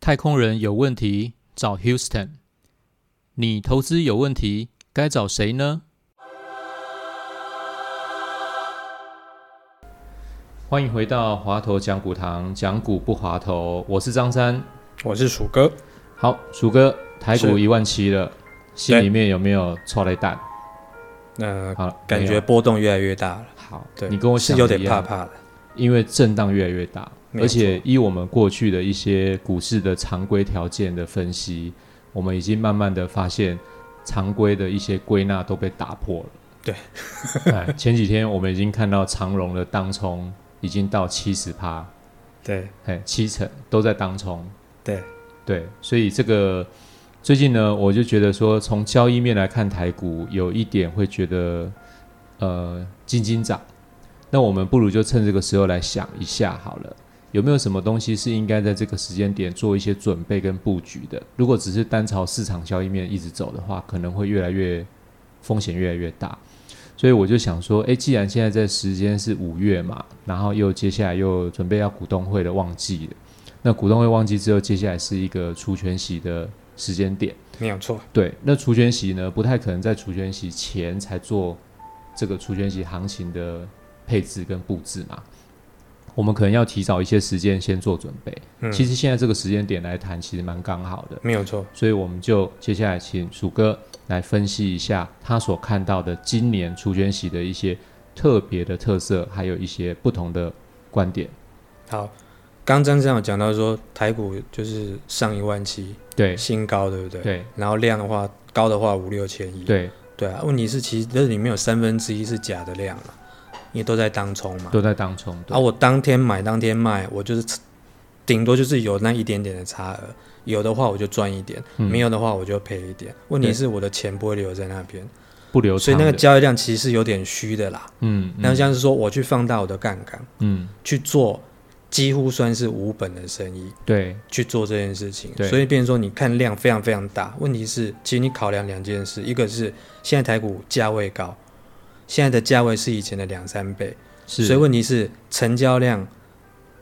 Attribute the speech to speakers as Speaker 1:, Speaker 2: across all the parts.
Speaker 1: 太空人有问题找 Houston，你投资有问题该找谁呢？欢迎回到华头讲股堂，讲股不滑头，我是张三。
Speaker 2: 我是鼠哥，
Speaker 1: 好，鼠哥，台股一万七了，心里面有没有错雷蛋？
Speaker 2: 那
Speaker 1: 好了，
Speaker 2: 感觉波动越来越大了，
Speaker 1: 好，
Speaker 2: 对，
Speaker 1: 你跟我
Speaker 2: 是有点怕怕的，
Speaker 1: 因为震荡越来越大，而且依我们过去的一些股市的常规条件的分析，我们已经慢慢的发现常规的一些归纳都被打破了。
Speaker 2: 对。
Speaker 1: 哎，前几天我们已经看到长荣的当冲已经到七十趴，
Speaker 2: 对。
Speaker 1: 哎，七成都在当冲。
Speaker 2: 对，
Speaker 1: 对，所以这个最近呢，我就觉得说，从交易面来看台股，有一点会觉得呃金金涨。那我们不如就趁这个时候来想一下好了，有没有什么东西是应该在这个时间点做一些准备跟布局的？如果只是单朝市场交易面一直走的话，可能会越来越风险越来越大。所以我就想说，诶，既然现在在时间是五月嘛，然后又接下来又准备要股东会的旺季了。那股东会旺季之后，接下来是一个除权息的时间点。
Speaker 2: 没有错，
Speaker 1: 对，那除权息呢，不太可能在除权息前才做这个除权息行情的配置跟布置嘛。我们可能要提早一些时间先做准备。
Speaker 2: 嗯，
Speaker 1: 其实现在这个时间点来谈，其实蛮刚好的。
Speaker 2: 没有错，
Speaker 1: 所以我们就接下来请鼠哥来分析一下他所看到的今年除权息的一些特别的特色，还有一些不同的观点。
Speaker 2: 好，刚张这样有讲到说台股就是上一万七
Speaker 1: 对
Speaker 2: 新高，对不对？。
Speaker 1: 对
Speaker 2: 然后量的话，高的话五六千亿。
Speaker 1: 对，
Speaker 2: 对啊，问题是其实这里面有三分之一是假的量嘛，因为都在当冲嘛。
Speaker 1: 都在当中。对
Speaker 2: 啊，我当天买当天卖，我就是顶多就是有那一点点的差额，有的话我就赚一点，
Speaker 1: 嗯
Speaker 2: 没有的话我就赔一点。问题是我的钱不会留在那边，
Speaker 1: 不留
Speaker 2: 所以。那个交易量其实是有点虚的啦。
Speaker 1: 嗯，
Speaker 2: 那
Speaker 1: 嗯
Speaker 2: 像是说我去放大我的杠杆，
Speaker 1: 嗯，
Speaker 2: 去做几乎算是无本的生意
Speaker 1: 对。
Speaker 2: 去做这件事情，所以变成说你看量非常非常大。问题是，其实你考量两件事，一个是现在台股价位高，现在的价位是以前的两三倍，
Speaker 1: 是，
Speaker 2: 所以问题是成交量、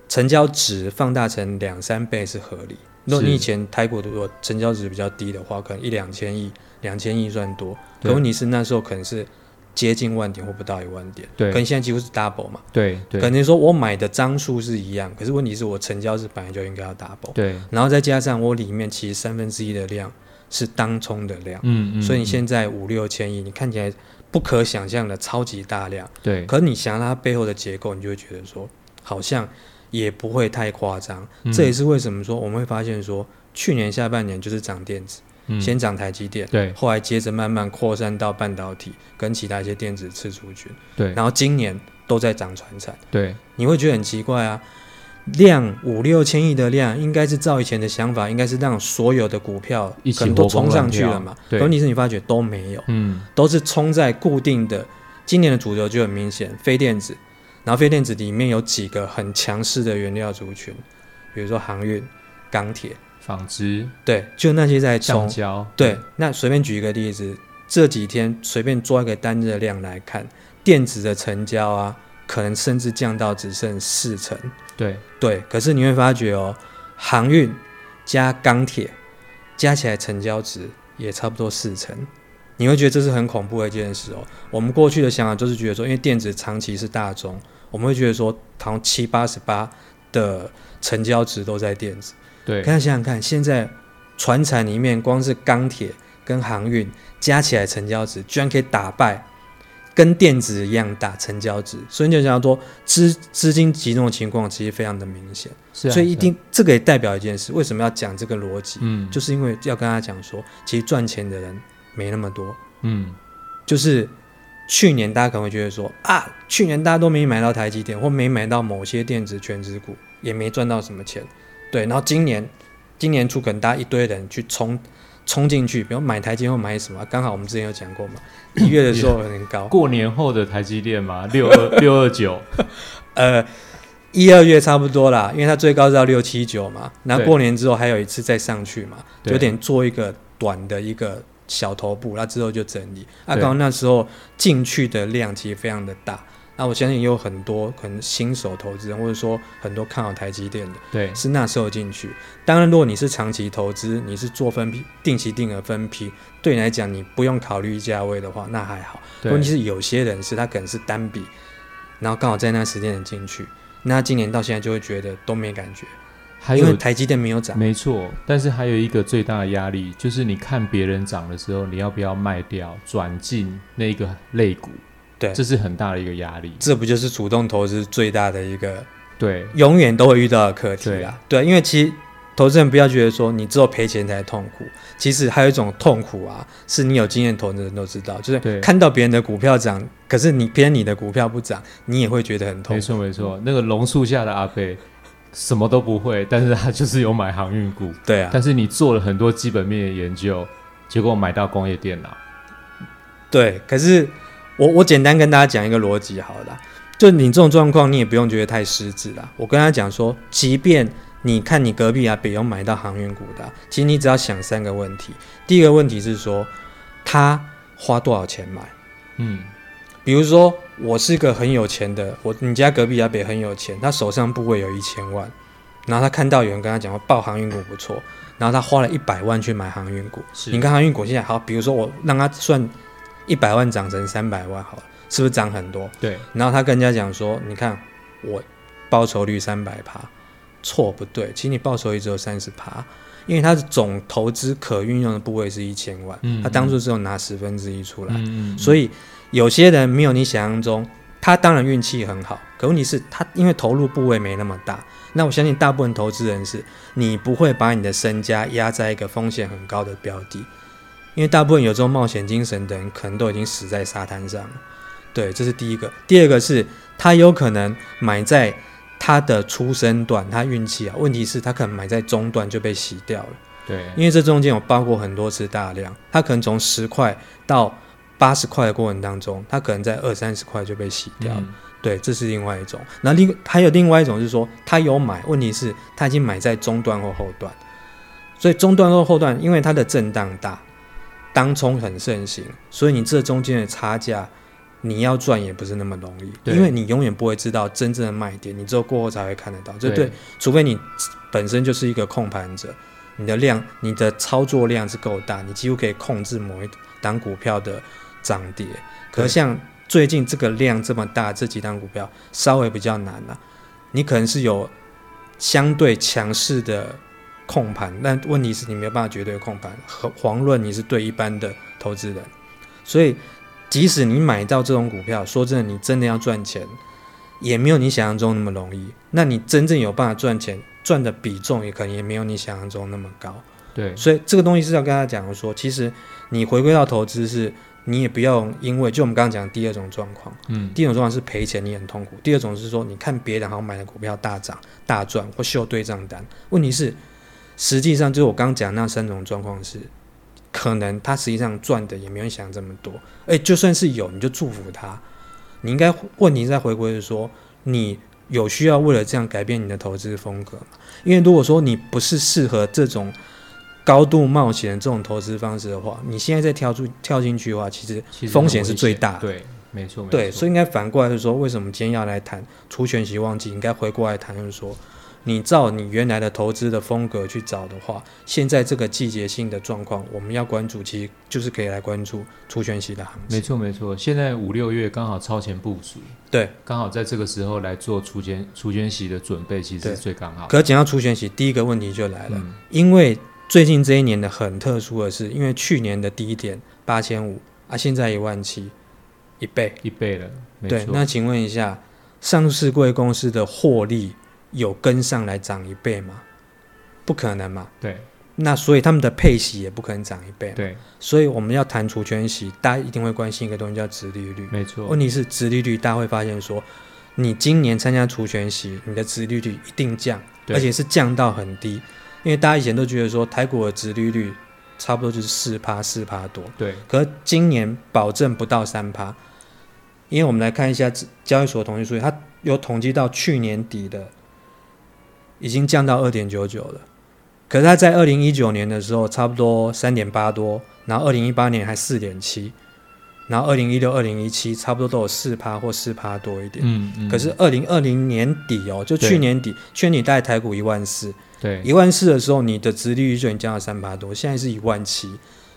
Speaker 2: 成交值放大成两三倍是合理。如果你以前台股如果成交值比较低的话，可能一两千亿、两千亿算多，
Speaker 1: 对。
Speaker 2: 可问题是那时候可能是接近万点或不到一万点，
Speaker 1: 对
Speaker 2: 可能现在几乎是 double 嘛。
Speaker 1: 对对
Speaker 2: 可能说我买的张数是一样，可是问题是我成交是本来就应该要 double，
Speaker 1: 对，
Speaker 2: 然后再加上我里面其实三分之一的量是当冲的量，
Speaker 1: 嗯嗯，
Speaker 2: 所以你
Speaker 1: 嗯
Speaker 2: 现在五六千亿，你看起来不可想象的超级大量，
Speaker 1: 对，
Speaker 2: 可是你想它背后的结构，你就会觉得说好像也不会太夸张。
Speaker 1: 嗯
Speaker 2: 这也是为什么说我们会发现说，去年下半年就是涨电子，
Speaker 1: 嗯
Speaker 2: 先涨台积电，
Speaker 1: 对
Speaker 2: 后来接着慢慢扩散到半导体跟其他一些电子次族群，
Speaker 1: 对
Speaker 2: 然后今年都在涨船产。
Speaker 1: 对
Speaker 2: 你会觉得很奇怪啊。量五六千亿的量，应该是照以前的想法，应该是让所有的股票
Speaker 1: 一起
Speaker 2: 都冲上去了嘛。
Speaker 1: 对
Speaker 2: 可问题是你发觉都没有，
Speaker 1: 嗯
Speaker 2: 都是冲在固定的。今年的主流就很明显，非电子，然后非电子里面有几个很强势的原料族群，比如说航运、钢铁，
Speaker 1: 纺织
Speaker 2: 对，就那些在冲。
Speaker 1: 橡胶，
Speaker 2: 对，那随便举一个例子，这几天随便抓一个单日的量来看，电子的成交啊，可能甚至降到只剩四成。
Speaker 1: 对
Speaker 2: 对，可是你会发觉哦，航运加钢铁加起来成交值也差不多四成，你会觉得这是很恐怖的一件事哦。我们过去的想法就是觉得说，因为电子长期是大宗，我们会觉得说，好像七八十八的成交值都在电子。
Speaker 1: 对。
Speaker 2: 大家想想看，现在船产里面光是钢铁跟航运加起来成交值，居然可以打败跟电子一样大成交值，所以你就想说资资金集中的情况其实非常的明显，
Speaker 1: 是啊，是啊。
Speaker 2: 所以一定这个也代表一件事，为什么要讲这个逻辑？
Speaker 1: 嗯。
Speaker 2: 就是因为要跟他讲说，其实赚钱的人没那么多，
Speaker 1: 嗯。
Speaker 2: 就是去年大家可能会觉得说啊，去年大家都没买到台积电或没买到某些电子全指股，也没赚到什么钱，对。然后今年今年初可能大家一堆人去冲冲进去，比如买台积电或买什么，刚好我们之前有讲过嘛，一月的时候有点高，
Speaker 1: 过年后的台积电嘛，六二 六二九，
Speaker 2: 呃。一二月差不多啦，因为它最高是到六七九嘛，然后过年之后还有一次再上去嘛，有点做一个短的一个小头部，那之后就整理。啊，刚刚那时候进去的量其实非常的大。那我相信也有很多可能新手投资人，或者说很多看好台积电的，
Speaker 1: 对
Speaker 2: 是那时候进去。当然，如果你是长期投资，你是做分批、定期定额分批，对你来讲你不用考虑价位的话，那还好。问题是有些人是他可能是单笔，然后刚好在那时间点进去，那今年到现在就会觉得都没感觉，
Speaker 1: 还有
Speaker 2: 因为台积电没有涨。
Speaker 1: 没错，但是还有一个最大的压力，就是你看别人涨的时候，你要不要卖掉，转进那个类股？
Speaker 2: 对
Speaker 1: 这是很大的一个压力。
Speaker 2: 这不就是主动投资最大的一个
Speaker 1: 对
Speaker 2: 永远都会遇到的课题啊？对，因为其实投资人不要觉得说你只有赔钱才痛苦，其实还有一种痛苦啊，是你有经验投资人都知道，就是看到别人的股票涨，可是你偏你的股票不涨，你也会觉得很痛
Speaker 1: 没。错没错，那个榕树下的阿贝什么都不会，但是他就是有买航运股，
Speaker 2: 对啊，
Speaker 1: 但是你做了很多基本面的研究，结果买到工业电脑。
Speaker 2: 对，可是我我简单跟大家讲一个逻辑好了，就你这种状况，你也不用觉得太失职啦。我跟他讲说，即便你看你隔壁啊北有买到航运股的啊、其实你只要想三个问题。第一个问题是说，他花多少钱买？
Speaker 1: 嗯，
Speaker 2: 比如说，我是个很有钱的，我你家隔壁阿北很有钱，他手上部位有一千万，然后他看到有人跟他讲说报航运股不错，然后他花了一百万去买航运股。你看航运股现在好，比如说我让他算一百万涨成三百万好了，是不是涨很多？
Speaker 1: 对
Speaker 2: 然后他跟人家讲说，你看我报酬率三百趴，错不对？其实你报酬率只有三十趴，因为他的总投资可运用的部位是一千万，
Speaker 1: 嗯
Speaker 2: 他当初只有拿十分之一出来，所以有些人没有你想象中，他当然运气很好，可问题是他因为投入部位没那么大。那我相信大部分投资人是，你不会把你的身家压在一个风险很高的标的，因为大部分有这种冒险精神的人，可能都已经死在沙滩上了。对，这是第一个。第二个是他有可能买在他的出生段，他运气啊，问题是他可能买在中段就被洗掉了。
Speaker 1: 对，
Speaker 2: 因为这中间有包括很多次大量，他可能从十块到八十块的过程当中，它可能在二三十块就被洗掉了。
Speaker 1: 嗯
Speaker 2: 对，这是另外一种。那另还有另外一种是说，他有买，问题是他已经买在中段或后段，所以中段或后段，因为它的震荡大，当冲很盛行，所以你这中间的差价。你要赚也不是那么容易，因为你永远不会知道真正的卖点，你只有过后才会看得到。这
Speaker 1: 对
Speaker 2: 对，除非你本身就是一个控盘者，你的量、你的操作量是够大，你几乎可以控制某一档股票的涨跌。可是像最近这个量这么大，这几档股票稍微比较难了、你可能是有相对强势的控盘，但问题是你没有办法绝对控盘。和遑论你是对一般的投资人，所以即使你买到这种股票，说真的，你真的要赚钱，也没有你想象中那么容易。那你真正有办法赚钱，赚的比重也可能也没有你想象中那么高。
Speaker 1: 对
Speaker 2: 所以这个东西是要跟他讲说，其实你回归到投资是，你也不要因为就我们刚刚讲的第二种状况，
Speaker 1: 嗯
Speaker 2: 第一种状况是赔钱你很痛苦，第二种是说你看别人好像买的股票大涨大赚或秀对账单，问题是实际上就是我刚刚讲那三种状况是，可能他实际上赚的也没有你想这么多，哎，就算是有，你就祝福他，你应该问题再回归是说你。有需要为了这样改变你的投资风格吗？因为如果说你不是适合这种高度冒险这种投资方式的话，你现在再跳出跳进去的话，其实风险是最大的。
Speaker 1: 对，没错，没
Speaker 2: 对，
Speaker 1: 错
Speaker 2: 所以应该反过来是说，为什么今天要来谈除权息旺季？应该回过来谈，就是说，你照你原来的投资的风格去找的话，现在这个季节性的状况，我们要关注，其实就是可以来关注除权息的行情没。
Speaker 1: 错没错。现在五六月刚好超前部署，
Speaker 2: 对，
Speaker 1: 刚好在这个时候来做除权除权息的准备，其实是最刚好。
Speaker 2: 可讲到除权息，第一个问题就来了，
Speaker 1: 嗯，
Speaker 2: 因为最近这一年的很特殊的是，因为去年的低点八千五啊，现在一万七，一倍。
Speaker 1: 一倍了，没
Speaker 2: 对，
Speaker 1: 错。
Speaker 2: 那请问一下，上市贵公司的获利有跟上来涨一倍吗？不可能嘛。
Speaker 1: 对
Speaker 2: 那所以他们的配息也不可能涨一倍。，
Speaker 1: 对，
Speaker 2: 所以我们要谈除权息，大家一定会关心一个东西叫殖利率。
Speaker 1: 没错
Speaker 2: 问。题是殖利率，大家会发现说，你今年参加除权息，你的殖利率一定降，而且是降到很低。因为大家以前都觉得说台股的殖利率差不多就是四趴四趴多，
Speaker 1: 对。
Speaker 2: 可是今年保证不到三趴，因为我们来看一下交易所的统计数据，它有统计到去年底的已经降到二点九九了。可是它在二零一九年的时候差不多三点八多，然后二零一八年还四点七，然后二零一六、二零一七差不多都有四趴或四趴多一点。
Speaker 1: 嗯嗯，
Speaker 2: 可是二零二零年底哦，就去年底，去年底大概台股一万四，
Speaker 1: 对，
Speaker 2: 一万四的时候，你的殖利率就已经降到三趴多，现在是一万七，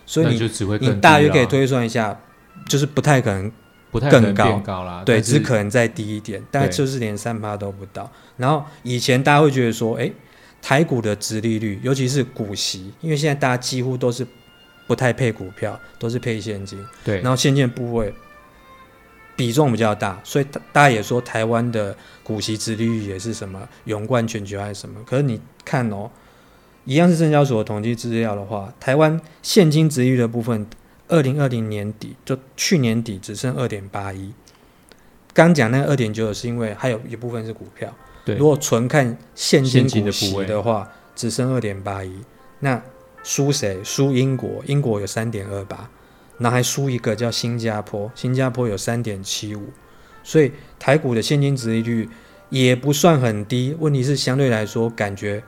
Speaker 2: 所以你
Speaker 1: 就只会更
Speaker 2: 你大约可以推算一下，就是不太可能
Speaker 1: 不太
Speaker 2: 更高。
Speaker 1: 变高啦，
Speaker 2: 对，只可能再低一点，大概就是连三趴都不到。然后以前大家会觉得说，哎，台股的殖利率，尤其是股息，因为现在大家几乎都是不太配股票，都是配现金，
Speaker 1: 对，
Speaker 2: 然后现金部位比重比较大，所以大大家也说台湾的股息殖利率也是什么勇冠全球还是什么。可是你看哦，一样是证交所的统计资料的话，台湾现金殖利率的部分，二零二零年底就去年底只剩二点八一。刚讲那个二点九是因为还有一部分是股票，
Speaker 1: 对
Speaker 2: 如果纯看现金股息的话，只剩二点八一。那输谁？输英国，英国有三点二八，然后还输一个叫新加坡，新加坡有三点七五，所以台股的现金值利率也不算很低，问题是相对来说感觉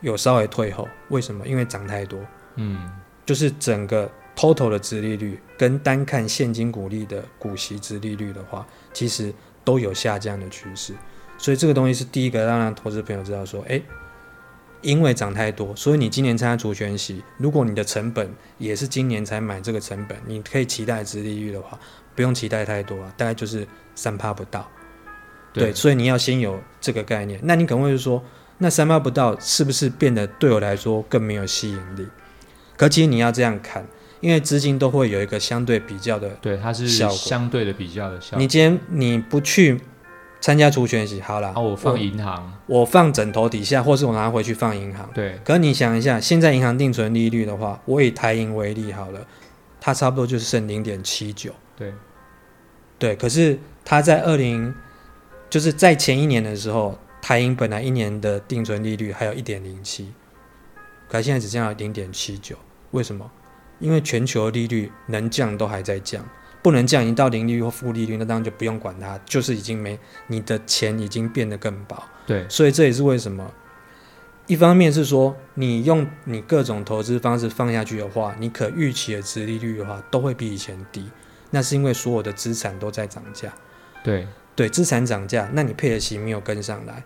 Speaker 2: 有稍微退后。为什么？因为涨太多，
Speaker 1: 嗯，
Speaker 2: 就是整个 total 的值利率跟单看现金股利的股息值利率的话，其实都有下降的趋势。所以这个东西是第一个让让投资朋友知道说，诶，因为涨太多，所以你今年参加主权息，如果你的成本也是今年才买这个成本，你可以期待值利率的话，不用期待太多啊，大概就是三趴不到。对，所以你要先有这个概念。那你可能会说，那三趴不到是不是变得对我来说更没有吸引力？可其实你要这样看，因为资金都会有一个相对比较的。
Speaker 1: 对，它是
Speaker 2: 效果
Speaker 1: 相对的比较的效果。
Speaker 2: 你今天你不去参加除权息，好了，
Speaker 1: 啊，我放银行，
Speaker 2: 我我放枕头底下，或是我拿回去放银行。
Speaker 1: 对，
Speaker 2: 可是你想一下，现在银行定存利率的话，我以台银为例好了，它差不多就是剩零点七九。
Speaker 1: 对，
Speaker 2: 对，可是它在二零，就是在前一年的时候，台银本来一年的定存利率还有一点零七，可它现在只降到零点七九，为什么？因为全球利率能降都还在降，不能降，已经到零利率或负利率，那当然就不用管它，就是已经没你的钱已经变得更薄，
Speaker 1: 对，
Speaker 2: 所以这也是为什么。一方面是说，你用你各种投资方式放下去的话，你可预期的值利率的话，都会比以前低。那是因为所有的资产都在涨价，
Speaker 1: 对，
Speaker 2: 对，资产涨价，那你配的息没有跟上来，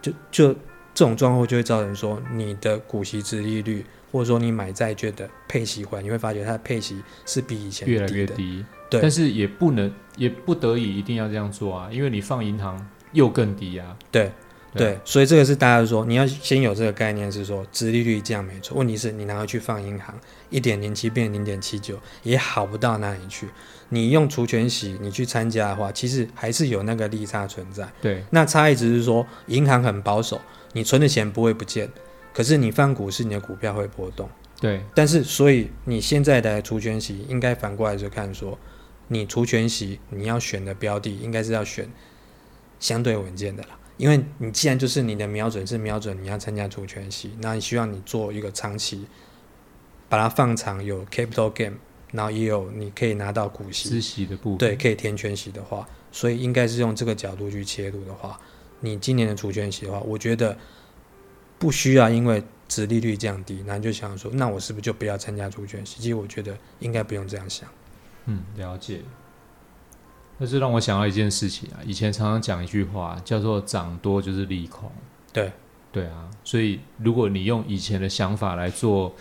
Speaker 2: 就就这种状况就会造成说你的股息值利率，或者说你买债券的配息回来，你会发觉它的配息是比以前
Speaker 1: 越来。越低。
Speaker 2: 对
Speaker 1: 但是也不能，也不得已一定要这样做啊，因为你放银行又更低啊。
Speaker 2: 对
Speaker 1: 对
Speaker 2: 对，所以这个是大家说你要先有这个概念，是说殖利率这样没错。问题是你拿回去放银行，一点零七变零点七九，也好不到哪里去。你用除权息你去参加的话，其实还是有那个利差存在。
Speaker 1: 对，
Speaker 2: 那差异只是说，银行很保守，你存的钱不会不见，可是你放股市，你的股票会波动。
Speaker 1: 对，
Speaker 2: 但是，所以你现在的除权息应该反过来就看说，你除权息你要选的标的应该是要选相对稳健的啦，因为你既然就是你的瞄准是瞄准你要参加除权息，那你希望你做一个长期，把它放长有 capital gain，然后也有你可以拿到股息，
Speaker 1: 孳息的部分。
Speaker 2: 对，可以填全息的话，所以应该是用这个角度去切入的话，你今年的除权息的话，我觉得不需要因为殖利率降低，然后就想说，那我是不是就不要参加除权息？其实我觉得应该不用这样想。
Speaker 1: 嗯，了解。那是让我想到一件事情啊，以前常常讲一句话，叫做“涨多就是利空”。
Speaker 2: 对，
Speaker 1: 对啊，所以如果你用以前的想法来做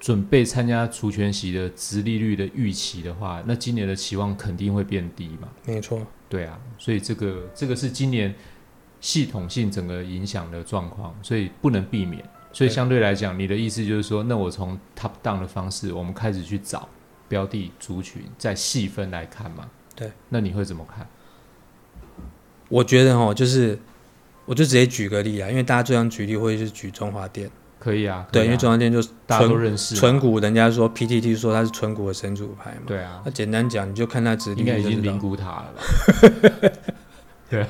Speaker 1: 准备参加除权息的殖利率的预期的话，那今年的期望肯定会变低嘛。
Speaker 2: 没错，
Speaker 1: 对啊，所以这个这个是今年系统性整个影响的状况，所以不能避免。所以相对来讲，你的意思就是说，那我从 top down 的方式，我们开始去找标的族群，再细分来看嘛。
Speaker 2: 对，
Speaker 1: 那你会怎么看？
Speaker 2: 我觉得哦，就是我就直接举个例啊，因为大家最常举例会是举中华电，
Speaker 1: 可以啊，
Speaker 2: 对，因为中华电就
Speaker 1: 大家都
Speaker 2: 纯
Speaker 1: 认识嘛
Speaker 2: 纯股，人家说 PTT 说它是纯股的神主牌嘛。
Speaker 1: 对啊
Speaker 2: 那，简单讲，你就看它殖利
Speaker 1: 应该已经灵骨塔了吧？
Speaker 2: 对，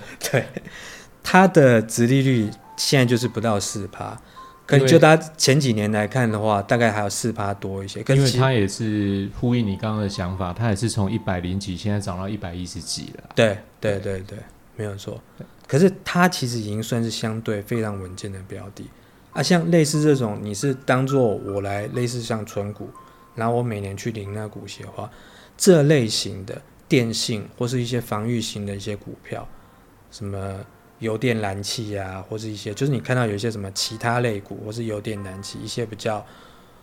Speaker 2: 它的殖利率现在就是不到四趴，可能就它前几年来看的话，大概还有四趴多一些。可
Speaker 1: 因为它也是呼应你刚刚的想法，它也是从一百零几，现在涨到一百一十几了。
Speaker 2: 对对对对，没有错。可是它其实已经算是相对非常稳健的标的，啊，像类似这种，你是当做我来类似像存股，然后我每年去领那股息的话，这类型的电信或是一些防御型的一些股票，什么油电燃气啊，或是一些就是你看到有一些什么其他类股，或是油电燃气一些比较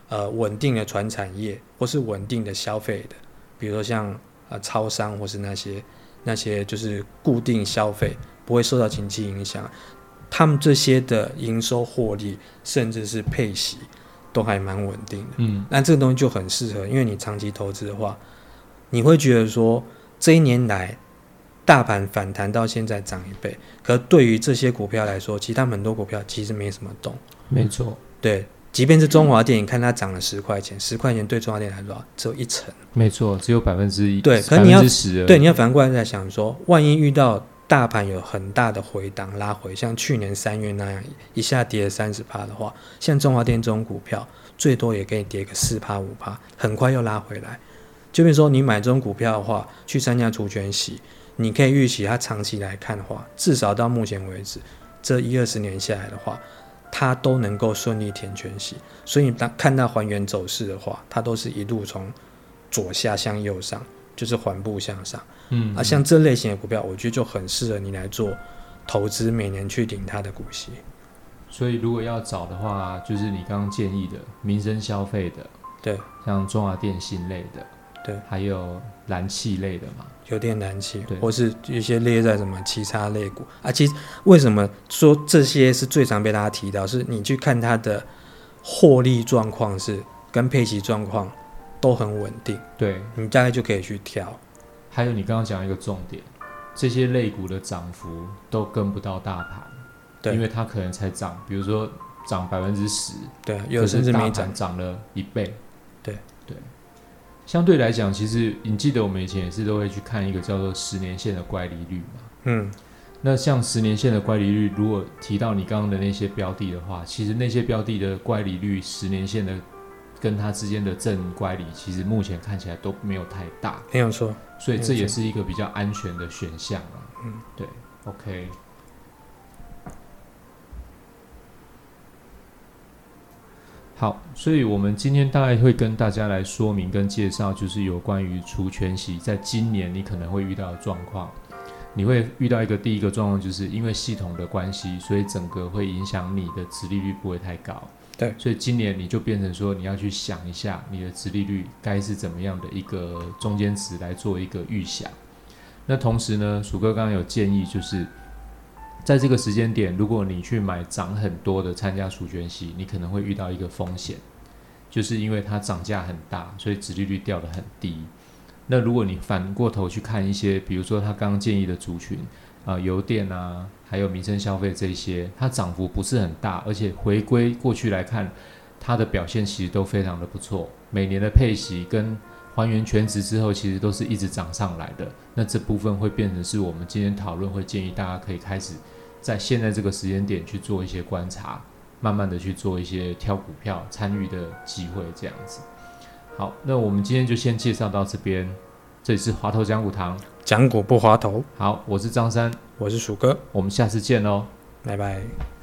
Speaker 2: 呃稳定的传产业，或是稳定的消费的，比如说像呃超商或是那些那些就是固定消费不会受到经济影响，他们这些的营收获利甚至是配息都还蛮稳定的。
Speaker 1: 嗯，
Speaker 2: 那这个东西就很适合，因为你长期投资的话，你会觉得说这一年来大盘反弹到现在涨一倍，可对于这些股票来说，其他很多股票其实没什么动。
Speaker 1: 没错，
Speaker 2: 对，即便是中华电，你看它涨了十块钱，十块钱对中华电来说只有一成。
Speaker 1: 没错，只有百分之一，
Speaker 2: 对可你要对，你要反过来在想说，万一遇到大盘有很大的回档拉回，像去年三月那样一下跌了三十趴的话，像中华电这种股票，最多也给你跌个四趴五趴，很快又拉回来。就比如说你买这种股票的话，去参加除权息，你可以预期它长期来看的话，至少到目前为止，这一二十年下来的话，它都能够顺利填全息。所以你当看到还原走势的话，它都是一路从左下向右上，就是缓步向上。
Speaker 1: 嗯
Speaker 2: 啊，像这类型的股票，我觉得就很适合你来做投资，每年去领它的股息。
Speaker 1: 所以如果要找的话，就是你刚刚建议的民生消费的，
Speaker 2: 对，
Speaker 1: 像中华电信类的，
Speaker 2: 对，
Speaker 1: 还有燃气类的嘛，
Speaker 2: 油电燃气
Speaker 1: 对，
Speaker 2: 或是一些列在什么其他类股啊。其实为什么说这些是最常被大家提到？是你去看它的获利状况是跟配息状况都很稳定，
Speaker 1: 对，
Speaker 2: 你大概就可以去挑。
Speaker 1: 还有你刚刚讲一个重点，这些类股的涨幅都跟不到大盘，
Speaker 2: 对
Speaker 1: 因为它可能才涨，比如说涨百分之十，
Speaker 2: 对啊，有甚至没涨。
Speaker 1: 涨了一倍，
Speaker 2: 对
Speaker 1: 对。相对来讲，其实你记得我们以前也是都会去看一个叫做十年线的乖离率嘛。
Speaker 2: 嗯，
Speaker 1: 那像十年线的乖离率，如果提到你刚刚的那些标的的话，其实那些标的的乖离率，十年线的跟它之间的正乖离，其实目前看起来都没有太大，
Speaker 2: 没有错。
Speaker 1: 所以这也是一个比较安全的选项啊。
Speaker 2: 嗯，
Speaker 1: 对，OK。好，所以我们今天大概会跟大家来说明跟介绍，就是有关于除权息在今年你可能会遇到的状况。你会遇到一个第一个状况，就是因为系统的关系，所以整个会影响你的殖利率不会太高。
Speaker 2: 对
Speaker 1: 所以今年你就变成说，你要去想一下你的殖利率该是怎么样的一个中间值来做一个预想。那同时呢，鼠哥刚刚有建议，就是在这个时间点，如果你去买涨很多的参加除权息，你可能会遇到一个风险，就是因为它涨价很大，所以殖利率掉得很低。那如果你反过头去看一些，比如说他刚刚建议的族群啊、油电啊，还有民生消费这些，它涨幅不是很大，而且回归过去来看，它的表现其实都非常的不错。每年的配息跟还原全值之后，其实都是一直涨上来的。那这部分会变成是我们今天讨论会建议大家可以开始在现在这个时间点去做一些观察，慢慢的去做一些挑股票参与的机会，这样子。好，那我们今天就先介绍到这边。这里是华头讲股堂，
Speaker 2: 讲股不滑头，
Speaker 1: 好，我是张三，
Speaker 2: 我是鼠哥，
Speaker 1: 我们下次见喽。
Speaker 2: 拜拜。